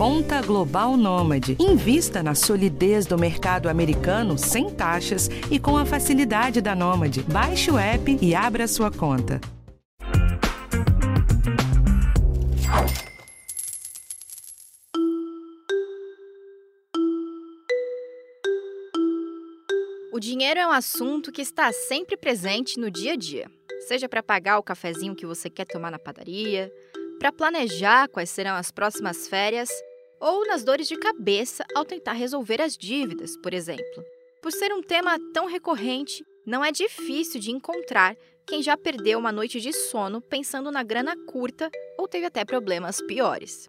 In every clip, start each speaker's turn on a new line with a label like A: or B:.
A: Conta Global Nômade. Invista na solidez do mercado americano sem taxas e com a facilidade da Nômade. Baixe o app e abra sua conta.
B: O dinheiro é um assunto que está sempre presente no dia a dia, seja para pagar o cafezinho que você quer tomar na padaria, para planejar quais serão as próximas férias ou nas dores de cabeça ao tentar resolver as dívidas, por exemplo. Por ser um tema tão recorrente, não é difícil de encontrar quem já perdeu uma noite de sono pensando na grana curta ou teve até problemas piores.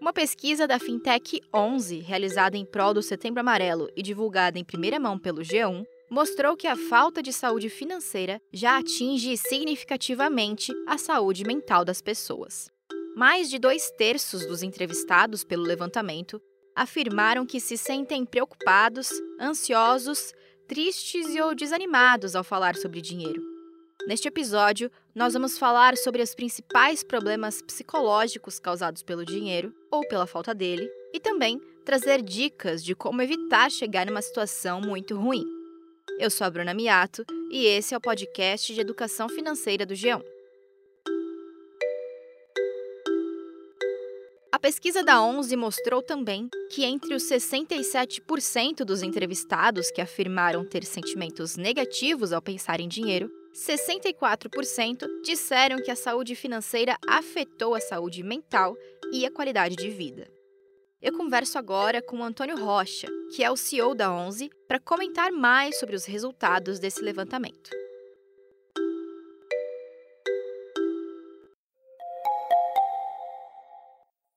B: Uma pesquisa da Fintech 11, realizada em prol do Setembro Amarelo e divulgada em primeira mão pelo G1, mostrou que a falta de saúde financeira já atinge significativamente a saúde mental das pessoas. Mais de dois terços dos entrevistados pelo levantamento afirmaram que se sentem preocupados, ansiosos, tristes ou desanimados ao falar sobre dinheiro. Neste episódio, nós vamos falar sobre os principais problemas psicológicos causados pelo dinheiro ou pela falta dele e também trazer dicas de como evitar chegar numa situação muito ruim. Eu sou a Bruna Miato e esse é o podcast de educação financeira do G1. A pesquisa da 11 mostrou também que entre os 67% dos entrevistados que afirmaram ter sentimentos negativos ao pensar em dinheiro, 64% disseram que a saúde financeira afetou a saúde mental e a qualidade de vida. Eu converso agora com o Antônio Rocha, que é o CEO da 11, para comentar mais sobre os resultados desse levantamento.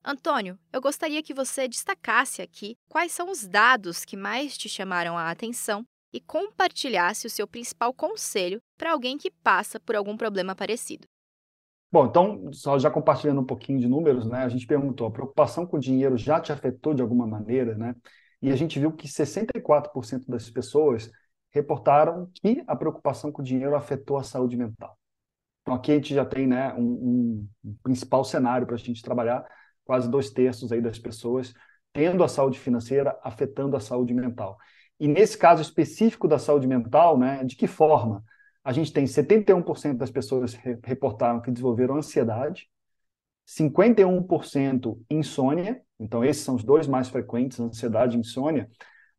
B: Antônio, eu gostaria que você destacasse aqui quais são os dados que mais te chamaram a atenção e compartilhasse o seu principal conselho para alguém que passa por algum problema parecido.
C: Bom, então, só já compartilhando um pouquinho de números, né? A gente perguntou, a preocupação com o dinheiro já te afetou de alguma maneira, né? E a gente viu que 64% das pessoas reportaram que a preocupação com o dinheiro afetou a saúde mental. Então, aqui a gente já tem né, um, um principal cenário para a gente trabalhar, quase dois terços aí das pessoas tendo a saúde financeira afetando a saúde mental. E nesse caso específico da saúde mental, né, de que forma? A gente tem 71% das pessoas reportaram que desenvolveram ansiedade, 51% insônia, então esses são os dois mais frequentes, ansiedade e insônia,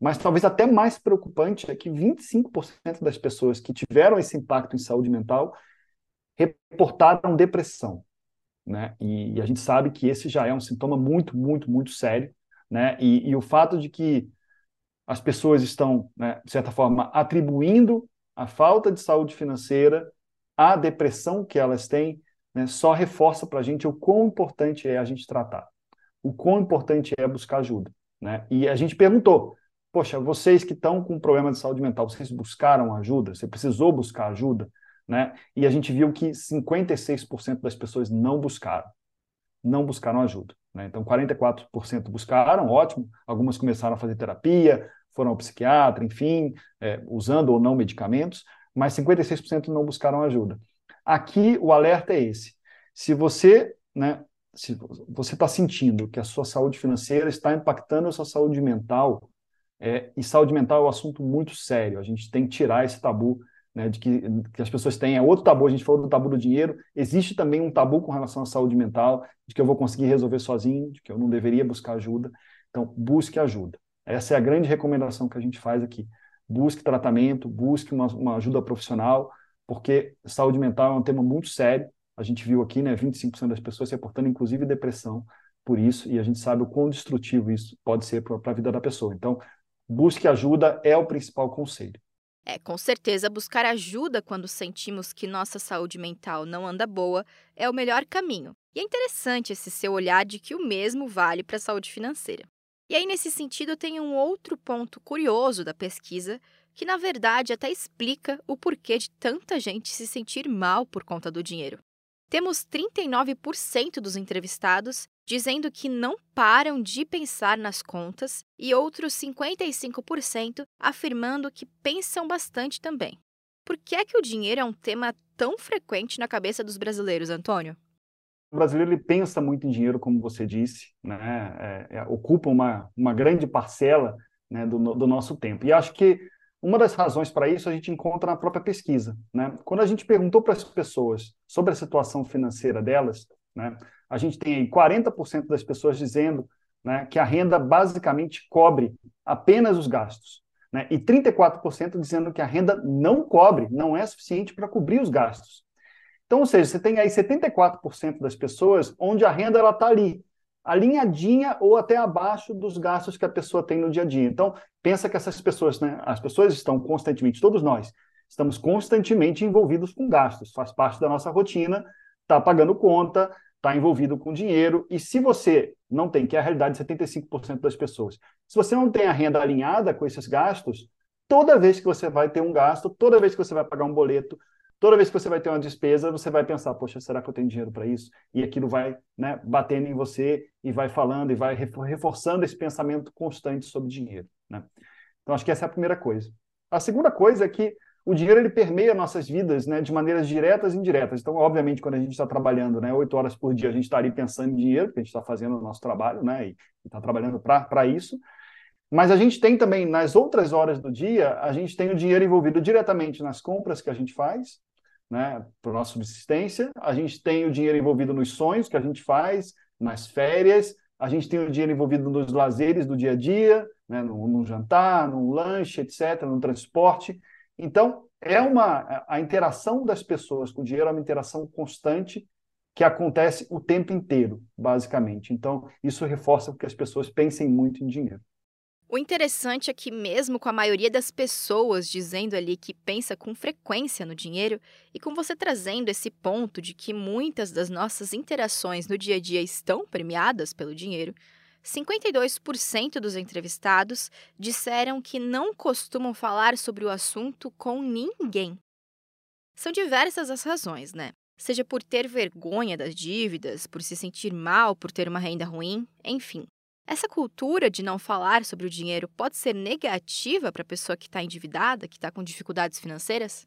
C: mas talvez até mais preocupante é que 25% das pessoas que tiveram esse impacto em saúde mental reportaram depressão, né? E, e a gente sabe que esse já é um sintoma muito, muito, muito sério, né? E, e o fato de que as pessoas estão, né, de certa forma, atribuindo a falta de saúde financeira à depressão que elas têm, né, só reforça para a gente o quão importante é a gente tratar, o quão importante é buscar ajuda. Né? E a gente perguntou, poxa, vocês que estão com problema de saúde mental, vocês buscaram ajuda? Você precisou buscar ajuda? Né? E a gente viu que 56% das pessoas não buscaram, não buscaram ajuda. Né? Então, 44% buscaram, ótimo, algumas começaram a fazer terapia, foram ao psiquiatra, enfim, é, usando ou não medicamentos, mas 56% não buscaram ajuda. Aqui o alerta é esse. Se você, né, se você está sentindo que a sua saúde financeira está impactando a sua saúde mental, é, e saúde mental é um assunto muito sério, a gente tem que tirar esse tabu né, de que, que, as pessoas têm. É outro tabu, a gente falou do tabu do dinheiro, existe também um tabu com relação à saúde mental, de que eu vou conseguir resolver sozinho, de que eu não deveria buscar ajuda. Então, busque ajuda. Essa é a grande recomendação que a gente faz aqui. Busque tratamento, busque uma, uma ajuda profissional, porque saúde mental é um tema muito sério. A gente viu aqui, né, 25% das pessoas reportando, inclusive, depressão por isso, e a gente sabe o quão destrutivo isso pode ser para a vida da pessoa. Então, busque ajuda é o principal conselho.
B: É, com certeza, buscar ajuda quando sentimos que nossa saúde mental não anda boa é o melhor caminho. E é interessante esse seu olhar de que o mesmo vale para a saúde financeira. E aí, nesse sentido, tem um outro ponto curioso da pesquisa que, na verdade, até explica o porquê de tanta gente se sentir mal por conta do dinheiro. Temos 39% dos entrevistados dizendo que não param de pensar nas contas e outros 55% afirmando que pensam bastante também. Por que é que o dinheiro é um tema tão frequente na cabeça dos brasileiros, Antônio?
C: o brasileiro ele pensa muito em dinheiro, como você disse, né? É, é, ocupa uma, uma grande parcela né, do, do nosso tempo. E acho que uma das razões para isso a gente encontra na própria pesquisa. Né? Quando a gente perguntou para as pessoas sobre a situação financeira delas, né, a gente tem aí 40% das pessoas dizendo né, que a renda basicamente cobre apenas os gastos. Né, e 34% dizendo que a renda não cobre, não é suficiente para cobrir os gastos. Então, ou seja, você tem aí 74% das pessoas onde a renda está ali, alinhadinha ou até abaixo dos gastos que a pessoa tem no dia a dia. Então, pensa que essas pessoas, né, as pessoas estão constantemente, todos nós, estamos constantemente envolvidos com gastos, faz parte da nossa rotina, está pagando conta, está envolvido com dinheiro, e se você não tem, que é a realidade de 75% das pessoas, se você não tem a renda alinhada com esses gastos, toda vez que você vai ter um gasto, toda vez que você vai pagar um boleto, Toda vez que você vai ter uma despesa, você vai pensar, poxa, será que eu tenho dinheiro para isso? E aquilo vai né, batendo em você e vai falando e vai reforçando esse pensamento constante sobre dinheiro. Né? Então, acho que essa é a primeira coisa. A segunda coisa é que o dinheiro ele permeia nossas vidas né, de maneiras diretas e indiretas. Então, obviamente, quando a gente está trabalhando né, oito horas por dia, a gente está ali pensando em dinheiro, porque a gente está fazendo o nosso trabalho né, e está trabalhando para isso. Mas a gente tem também, nas outras horas do dia, a gente tem o dinheiro envolvido diretamente nas compras que a gente faz, né, para nossa subsistência, a gente tem o dinheiro envolvido nos sonhos que a gente faz, nas férias, a gente tem o dinheiro envolvido nos lazeres do dia a dia, né, no jantar, no lanche, etc., no transporte. Então, é uma a interação das pessoas com o dinheiro é uma interação constante que acontece o tempo inteiro, basicamente. Então, isso reforça que as pessoas pensem muito em dinheiro.
B: O interessante é que, mesmo com a maioria das pessoas dizendo ali que pensa com frequência no dinheiro, e com você trazendo esse ponto de que muitas das nossas interações no dia a dia estão premiadas pelo dinheiro, 52% dos entrevistados disseram que não costumam falar sobre o assunto com ninguém. São diversas as razões, né? Seja por ter vergonha das dívidas, por se sentir mal por ter uma renda ruim, enfim. Essa cultura de não falar sobre o dinheiro pode ser negativa para a pessoa que está endividada, que está com dificuldades financeiras?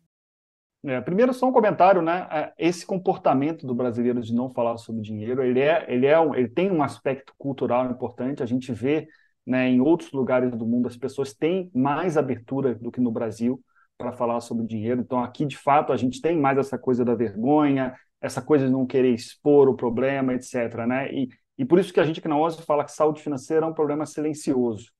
C: É, primeiro, só um comentário, né? É, esse comportamento do brasileiro de não falar sobre dinheiro, ele é, ele é, um, ele tem um aspecto cultural importante. A gente vê, né, em outros lugares do mundo as pessoas têm mais abertura do que no Brasil para falar sobre dinheiro. Então, aqui de fato a gente tem mais essa coisa da vergonha, essa coisa de não querer expor o problema, etc. Né? E, e por isso que a gente aqui na OSE fala que saúde financeira é um problema silencioso.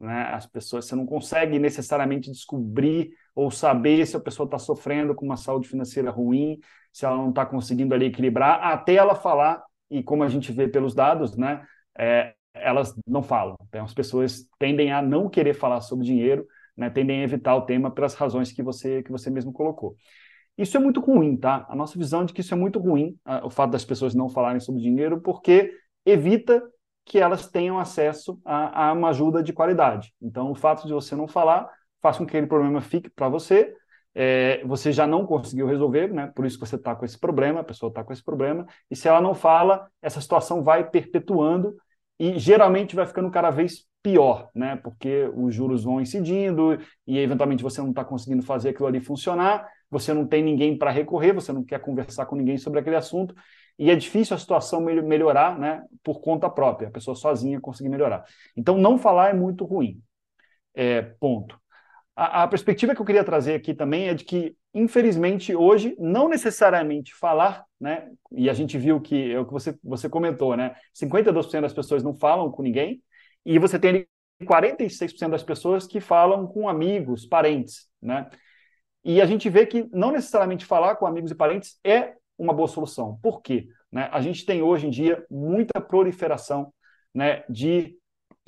C: Né? As pessoas, você não consegue necessariamente descobrir ou saber se a pessoa está sofrendo com uma saúde financeira ruim, se ela não está conseguindo ali equilibrar, até ela falar, e como a gente vê pelos dados, né, é, elas não falam. Então, as pessoas tendem a não querer falar sobre dinheiro, né, tendem a evitar o tema pelas razões que você, que você mesmo colocou. Isso é muito ruim, tá? A nossa visão de que isso é muito ruim, o fato das pessoas não falarem sobre dinheiro, porque evita que elas tenham acesso a, a uma ajuda de qualidade. Então, o fato de você não falar faz com que aquele problema fique para você, é, você já não conseguiu resolver, né? por isso que você está com esse problema, a pessoa está com esse problema, e se ela não fala, essa situação vai perpetuando e geralmente vai ficando cada vez pior, né? porque os juros vão incidindo e eventualmente você não está conseguindo fazer aquilo ali funcionar, você não tem ninguém para recorrer, você não quer conversar com ninguém sobre aquele assunto, e é difícil a situação melhorar né, por conta própria, a pessoa sozinha conseguir melhorar. Então, não falar é muito ruim. É, ponto. A, a, perspectiva que eu queria trazer aqui também é de que, infelizmente, hoje, não necessariamente falar, né, e a gente viu que é o que você, você comentou, né, 52% das pessoas não falam com ninguém, e você tem 46% das pessoas que falam com amigos, parentes, né? E a gente vê que não necessariamente falar com amigos e parentes é uma boa solução. Por quê? Né? A gente tem hoje em dia muita proliferação né, de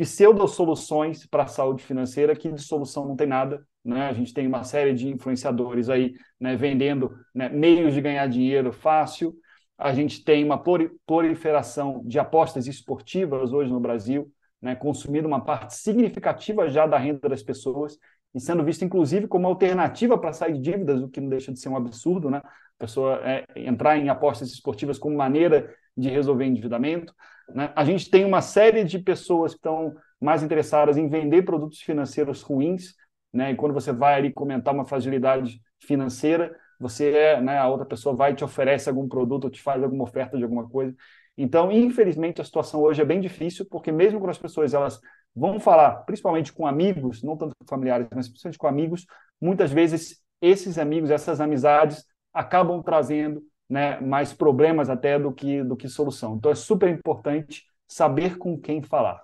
C: pseudo-soluções para a saúde financeira, que de solução não tem nada. Né? A gente tem uma série de influenciadores aí né, vendendo né, meios de ganhar dinheiro fácil. A gente tem uma proliferação de apostas esportivas hoje no Brasil, né, consumindo uma parte significativa já da renda das pessoas e sendo visto, inclusive, como alternativa para sair de dívidas, o que não deixa de ser um absurdo, né? A pessoa é, entrar em apostas esportivas como maneira de resolver endividamento. Né? A gente tem uma série de pessoas que estão mais interessadas em vender produtos financeiros ruins, né? E quando você vai ali comentar uma fragilidade financeira, você é, né, a outra pessoa vai te oferece algum produto, te faz alguma oferta de alguma coisa. Então, infelizmente, a situação hoje é bem difícil, porque mesmo quando as pessoas elas vão falar, principalmente com amigos, não tanto com familiares, mas principalmente com amigos, muitas vezes esses amigos, essas amizades acabam trazendo né, mais problemas até do que, do que solução. Então, é super importante saber com quem falar.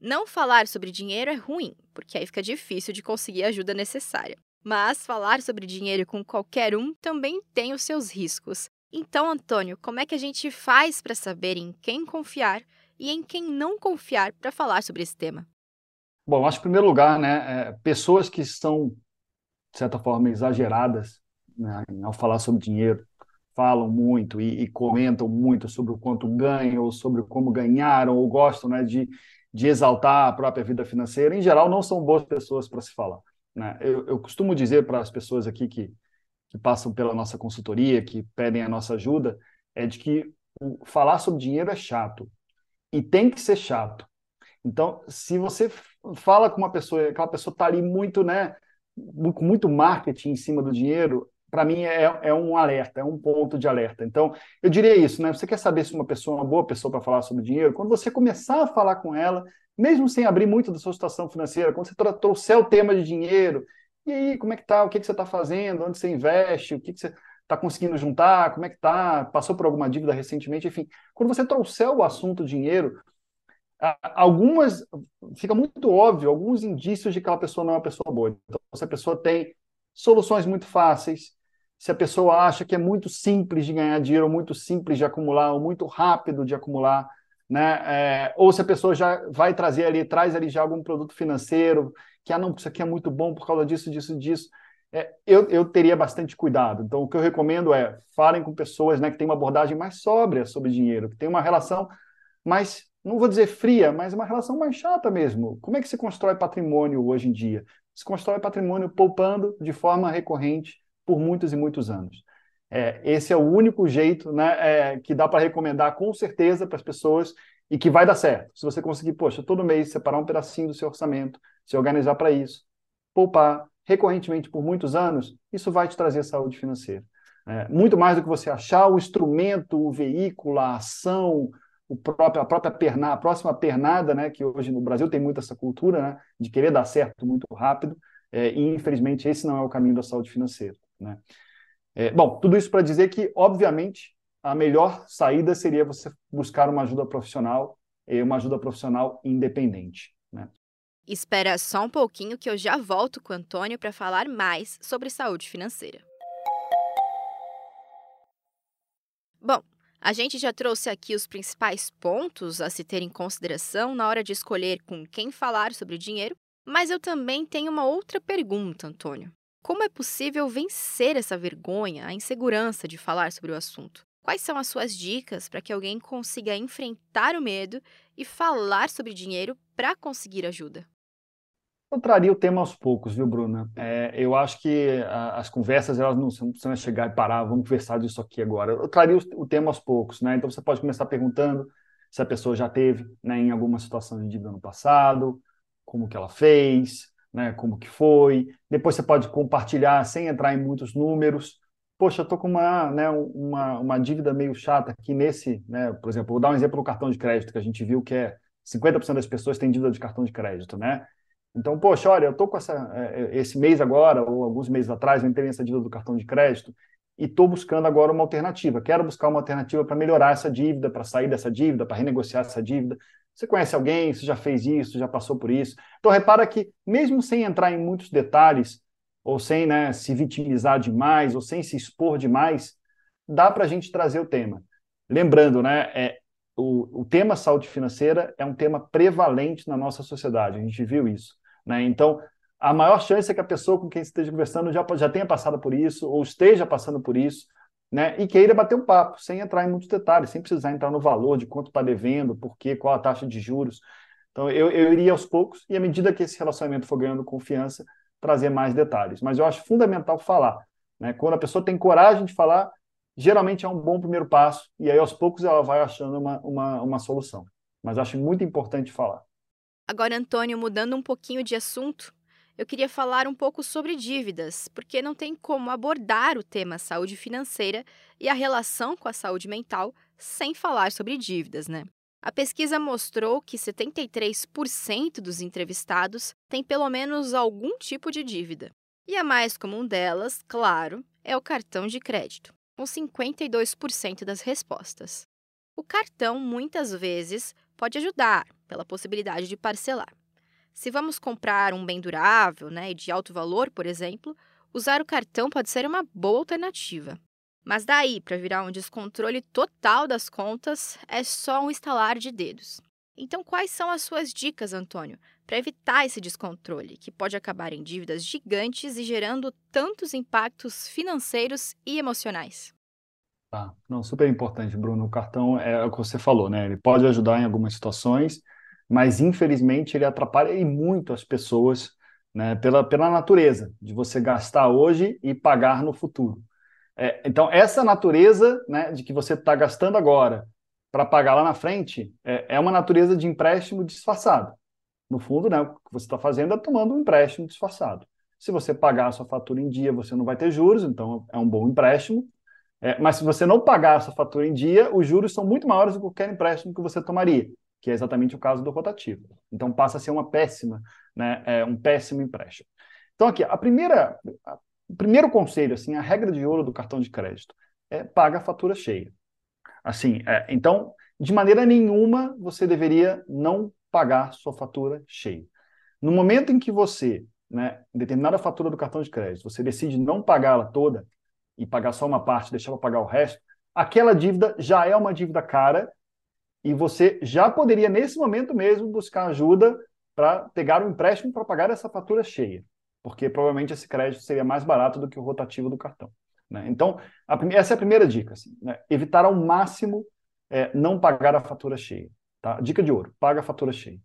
B: Não falar sobre dinheiro é ruim, porque aí fica difícil de conseguir a ajuda necessária. Mas falar sobre dinheiro com qualquer um também tem os seus riscos. Então, Antônio, como é que a gente faz para saber em quem confiar e em quem não confiar para falar sobre esse tema?
C: Bom, acho que, em primeiro lugar, né, é, pessoas que estão, de certa forma, exageradas né, ao falar sobre dinheiro, falam muito e, e, comentam muito sobre o quanto ganham, ou sobre como ganharam, ou gostam né, de, de exaltar a própria vida financeira, em geral, não são boas pessoas para se falar. Né? Eu, eu costumo dizer para as pessoas aqui que, que passam pela nossa consultoria, que pedem a nossa ajuda, é de que falar sobre dinheiro é chato. E tem que ser chato. Então, se você fala com uma pessoa, aquela pessoa está ali muito, né, com muito marketing em cima do dinheiro, para mim é, é, um alerta, é um ponto de alerta. Então, eu diria isso, né? Você quer saber se uma pessoa é uma boa pessoa para falar sobre dinheiro? Quando você começar a falar com ela, mesmo sem abrir muito da sua situação financeira, quando você trouxer o tema de dinheiro, e aí, como é que tá? O que, que você está fazendo? Onde você investe? O que, que você está conseguindo juntar? Como é que tá? Passou por alguma dívida recentemente? Enfim, quando você trouxer o assunto dinheiro, algumas fica muito óbvio alguns indícios de que aquela pessoa não é uma pessoa boa. Então, se a pessoa tem soluções muito fáceis, se a pessoa acha que é muito simples de ganhar dinheiro, muito simples de acumular, ou muito rápido de acumular, né? É, ou se a pessoa já vai trazer ali, traz ali já algum produto financeiro, que ah, não, isso aqui é muito bom por causa disso, disso, disso. É, eu, eu teria bastante cuidado. Então, o que eu recomendo é falem com pessoas né, que têm uma abordagem mais sóbria sobre dinheiro, que tem uma relação mais, não vou dizer fria, mas uma relação mais chata mesmo. Como é que se constrói patrimônio hoje em dia? Se constrói patrimônio poupando de forma recorrente por muitos e muitos anos. É, esse é o único jeito né, é, que dá para recomendar com certeza para as pessoas e que vai dar certo. Se você conseguir, poxa, todo mês separar um pedacinho do seu orçamento, se organizar para isso, poupar recorrentemente por muitos anos, isso vai te trazer saúde financeira. É, muito mais do que você achar o instrumento, o veículo, a ação, o próprio, a própria perna, a próxima pernada, né, que hoje no Brasil tem muito essa cultura né, de querer dar certo muito rápido, é, e infelizmente esse não é o caminho da saúde financeira. Né? É, bom, tudo isso para dizer que, obviamente, a melhor saída seria você buscar uma ajuda profissional e uma ajuda profissional independente. Né?
B: Espera só um pouquinho que eu já volto com o Antônio para falar mais sobre saúde financeira. Bom, a gente já trouxe aqui os principais pontos a se ter em consideração na hora de escolher com quem falar sobre dinheiro, mas eu também tenho uma outra pergunta, Antônio. Como é possível vencer essa vergonha, a insegurança de falar sobre o assunto? Quais são as suas dicas para que alguém consiga enfrentar o medo e falar sobre dinheiro para conseguir ajuda?
C: Eu traria o tema aos poucos, viu, Bruna? É, eu acho que a, as conversas elas não, não precisam chegar e parar, vamos conversar disso aqui agora. Eu traria o, o, tema aos poucos, né? Então você pode começar perguntando se a pessoa já teve né, em alguma situação de dívida no passado, como que ela fez, né, como que foi. Depois você pode compartilhar sem entrar em muitos números. Poxa, eu estou com uma, né, uma, uma dívida meio chata aqui nesse, né, por exemplo, vou dar um exemplo do cartão de crédito, que a gente viu que é 50% das pessoas têm dívida de cartão de crédito, né? Então, poxa, olha, eu estou com essa, é, é, esse mês agora, ou alguns meses atrás, eu entrei nessa dívida do cartão de crédito e estou buscando agora uma alternativa. Quero buscar uma alternativa para melhorar essa dívida, para sair dessa dívida, para renegociar essa dívida. Você conhece alguém? Você já fez isso? Já passou por isso? Então, repara que, mesmo sem entrar em muitos detalhes, ou sem né, se vitimizar demais, ou sem se expor demais, dá para a gente trazer o tema. Lembrando, né, é, o, o tema saúde financeira é um tema prevalente na nossa sociedade, a gente viu isso. Né? Então, a maior chance é que a pessoa com quem você esteja conversando já, já tenha passado por isso, ou esteja passando por isso, né, e queira bater um papo, sem entrar em muitos detalhes, sem precisar entrar no valor de quanto está devendo, por quê, qual a taxa de juros. Então, eu, eu iria aos poucos, e à medida que esse relacionamento for ganhando confiança, trazer mais detalhes. Mas eu acho fundamental falar. Né? Quando a pessoa tem coragem de falar, geralmente é um bom primeiro passo, e aí aos poucos ela vai achando uma, uma, uma solução. Mas acho muito importante falar.
B: Agora, Antônio, mudando um pouquinho de assunto, eu queria falar um pouco sobre dívidas, porque não tem como abordar o tema saúde financeira e a relação com a saúde mental sem falar sobre dívidas, né? A pesquisa mostrou que 73% dos entrevistados têm pelo menos algum tipo de dívida. E a mais comum delas, claro, é o cartão de crédito, com 52% das respostas. O cartão muitas vezes pode ajudar pela possibilidade de parcelar. Se vamos comprar um bem durável né, de alto valor, por exemplo, usar o cartão pode ser uma boa alternativa. Mas daí para virar um descontrole total das contas é só um estalar de dedos. Então, quais são as suas dicas, Antônio, para evitar esse descontrole, que pode acabar em dívidas gigantes e gerando tantos impactos financeiros e emocionais?
C: Tá, não, super importante, Bruno. O cartão é o que você falou, né? Ele pode ajudar em algumas situações, mas infelizmente ele atrapalha e muito as pessoas, né? Pela, pela natureza de você gastar hoje e pagar no futuro. É, então, essa natureza, né, de que você está gastando agora para pagar lá na frente, é, é uma natureza de empréstimo disfarçado. No fundo, né, o que você está fazendo é tomando um empréstimo disfarçado. Se você pagar a sua fatura em dia, você não vai ter juros, então é um bom empréstimo. É, mas se você não pagar essa fatura em dia, os juros são muito maiores do que qualquer empréstimo que você tomaria, que é exatamente o caso do rotativo. Então passa a ser uma péssima, né, é, um péssimo empréstimo. Então aqui, a primeira, a, o primeiro conselho, assim, a regra de ouro do cartão de crédito é paga a fatura cheia. Assim, é, então, de maneira nenhuma você deveria não pagar sua fatura cheia. No momento em que você, né, determinada fatura do cartão de crédito, você decide não pagá-la toda, e pagar só uma parte, deixar para pagar o resto, aquela dívida já é uma dívida cara e você já poderia, nesse momento mesmo, buscar ajuda para pegar um empréstimo para pagar essa fatura cheia, porque provavelmente esse crédito seria mais barato do que o rotativo do cartão. Né? Então, a, essa é a primeira dica: assim, né? evitar ao máximo é, não pagar a fatura cheia. Tá? Dica de ouro: paga a fatura cheia.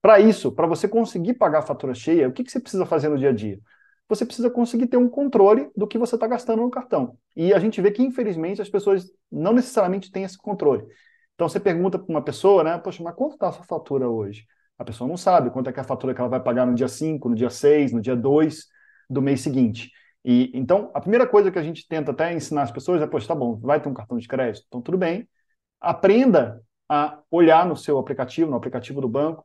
C: Para isso, para você conseguir pagar a fatura cheia, o que, que você precisa fazer no dia a dia? você precisa conseguir ter um controle do que você está gastando no cartão. E a gente vê que, infelizmente, as pessoas não necessariamente têm esse controle. Então, você pergunta para uma pessoa, né? Poxa, mas quanto está a sua fatura hoje? A pessoa não sabe quanto é que é a fatura que ela vai pagar no dia 5, no dia 6, no dia 2 do mês seguinte. E então, a primeira coisa que a gente tenta até ensinar as pessoas é, poxa, tá bom, vai ter um cartão de crédito, então tudo bem. Aprenda a olhar no seu aplicativo, no aplicativo do banco,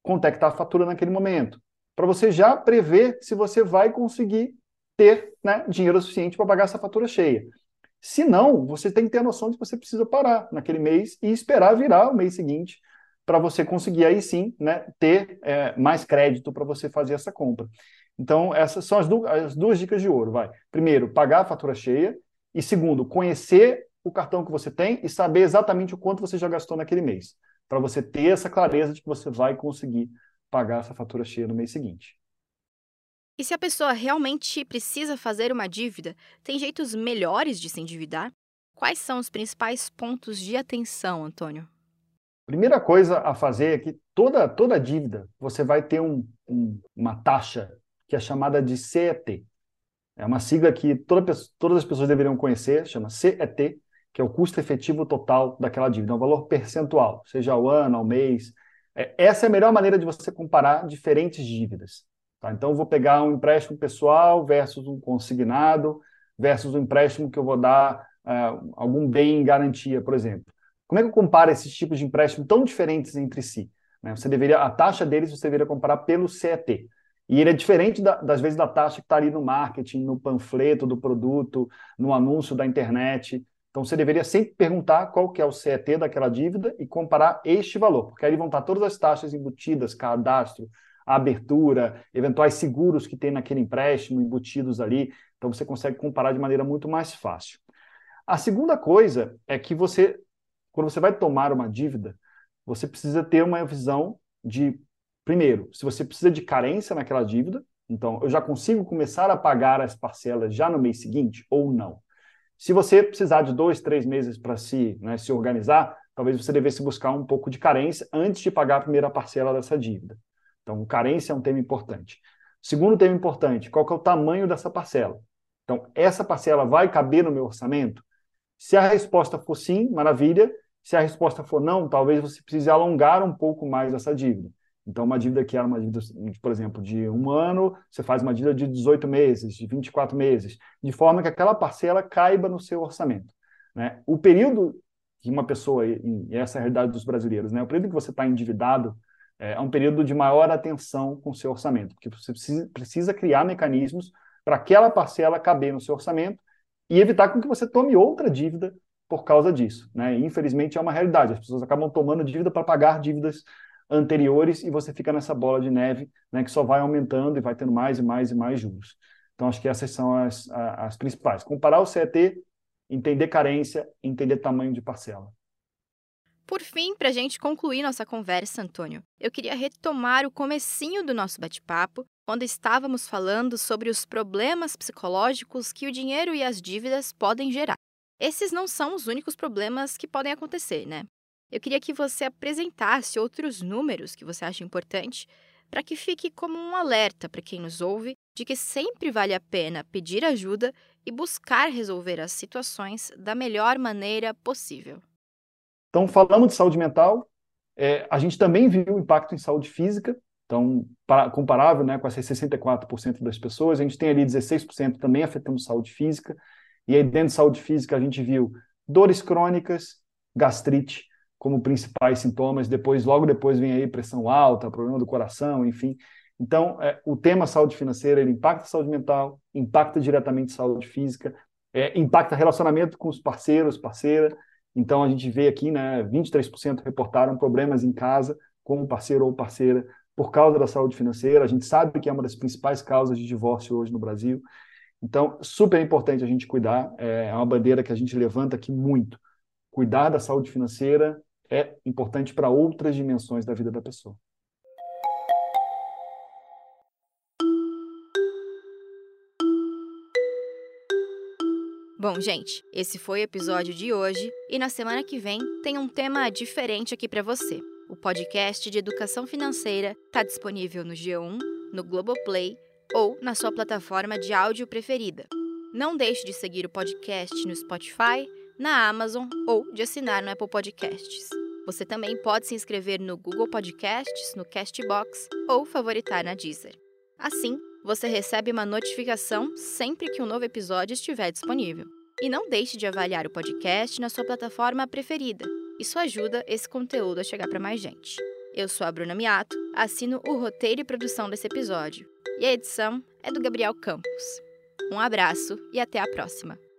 C: quanto é que está a fatura naquele momento para você já prever se você vai conseguir ter né, dinheiro suficiente para pagar essa fatura cheia. Se não, você tem que ter a noção de que você precisa parar naquele mês e esperar virar o mês seguinte para você conseguir aí sim né, ter é, mais crédito para você fazer essa compra. Então, essas são as, du as duas dicas de ouro. Vai. Primeiro, pagar a fatura cheia. E segundo, conhecer o cartão que você tem e saber exatamente o quanto você já gastou naquele mês. Para você ter essa clareza de que você vai conseguir pagar essa fatura cheia no mês seguinte.
B: E se a pessoa realmente precisa fazer uma dívida, tem jeitos melhores de se endividar? Quais são os principais pontos de atenção, Antônio?
C: Primeira coisa a fazer é que toda, toda dívida você vai ter um, um, uma taxa que é chamada de CET. É uma sigla que toda, todas as pessoas deveriam conhecer, chama CET, que é o custo efetivo total daquela dívida, é um valor percentual, seja ao ano, ao mês, é, essa é a melhor maneira de você comparar diferentes dívidas. Tá? Então, eu vou pegar um empréstimo pessoal versus um consignado versus um empréstimo que eu vou dar uh, algum bem em garantia, por exemplo. Como é que eu comparo esses tipos de empréstimo tão diferentes entre si? Né? Você deveria, a taxa deles você deveria comparar pelo CET. E ele é diferente da, das vezes da taxa que está ali no marketing, no panfleto do produto, no anúncio da internet. Então você deveria sempre perguntar qual que é o CET daquela dívida e comparar este valor, porque aí vão estar todas as taxas embutidas, cadastro, abertura, eventuais seguros que tem naquele empréstimo embutidos ali. Então você consegue comparar de maneira muito mais fácil. A segunda coisa é que você, quando você vai tomar uma dívida, você precisa ter uma visão de, primeiro, se você precisa de carência naquela dívida, então eu já consigo começar a pagar as parcelas já no mês seguinte ou não. Se você precisar de dois, três meses para se, né, se organizar, talvez você devesse buscar um pouco de carência antes de pagar a primeira parcela dessa dívida. Então, carência é um tema importante. Segundo tema importante, qual que é o tamanho dessa parcela? Então, essa parcela vai caber no meu orçamento? Se a resposta for sim, maravilha. Se a resposta for não, talvez você precise alongar um pouco mais essa dívida. Então, uma dívida que era uma dívida, por exemplo, de um ano, você faz uma dívida de 18 meses, de 24 meses, de forma que aquela parcela caiba no seu orçamento. Né? O período que uma pessoa, e essa é a realidade dos brasileiros, né? o período que você está endividado é, é um período de maior atenção com o seu orçamento, porque você precisa, criar mecanismos para aquela parcela caber no seu orçamento e evitar com que você tome outra dívida por causa disso. Né? infelizmente é uma realidade, as pessoas acabam tomando dívida para pagar dívidas anteriores e você fica nessa bola de neve né, que só vai aumentando e vai tendo mais e mais e mais juros. Então, acho que essas são as, as principais. Comparar o CET, entender carência, entender tamanho de parcela.
B: Por fim, para a gente concluir nossa conversa, Antônio, eu queria retomar o comecinho do nosso bate-papo, quando estávamos falando sobre os problemas psicológicos que o dinheiro e as dívidas podem gerar. Esses não são os únicos problemas que podem acontecer, né? Eu queria que você apresentasse outros números que você acha importante para que fique como um alerta para quem nos ouve de que sempre vale a pena pedir ajuda e buscar resolver as situações da melhor maneira possível.
C: Então, falamos de saúde mental, é, a gente também viu o impacto em saúde física, então, para, comparável né, com essas 64% das pessoas, a gente tem ali 16% também afetando saúde física, e aí dentro de saúde física a gente viu dores crônicas, gastrite, como principais sintomas. Depois, logo depois, vem aí pressão alta, problema do coração, enfim. Então, é, o tema saúde financeira ele impacta a saúde mental, impacta diretamente a saúde física, é, impacta relacionamento com os parceiros, parceira. Então, a gente vê aqui, né, 23% reportaram problemas em casa com o parceiro ou parceira por causa da saúde financeira. A gente sabe que é uma das principais causas de divórcio hoje no Brasil. Então, super importante a gente cuidar. É, é uma bandeira que a gente levanta aqui muito. Cuidar da saúde financeira é importante para outras dimensões da vida da pessoa.
B: Bom, gente, esse foi o episódio de hoje e na semana que vem tem um tema diferente aqui para você. O podcast de educação financeira está disponível no G1, no Globoplay ou na sua plataforma de áudio preferida. Não deixe de seguir o podcast no Spotify, na Amazon ou de assinar no Apple Podcasts. Você também pode se inscrever no Google Podcasts, no Castbox ou favoritar na Deezer. Assim, você recebe uma notificação sempre que um novo episódio estiver disponível. E não deixe de avaliar o podcast na sua plataforma preferida. Isso ajuda esse conteúdo a chegar para mais gente. Eu sou a Bruna Miato, assino o roteiro e produção desse episódio. E a edição é do Gabriel Campos. Um abraço e até a próxima!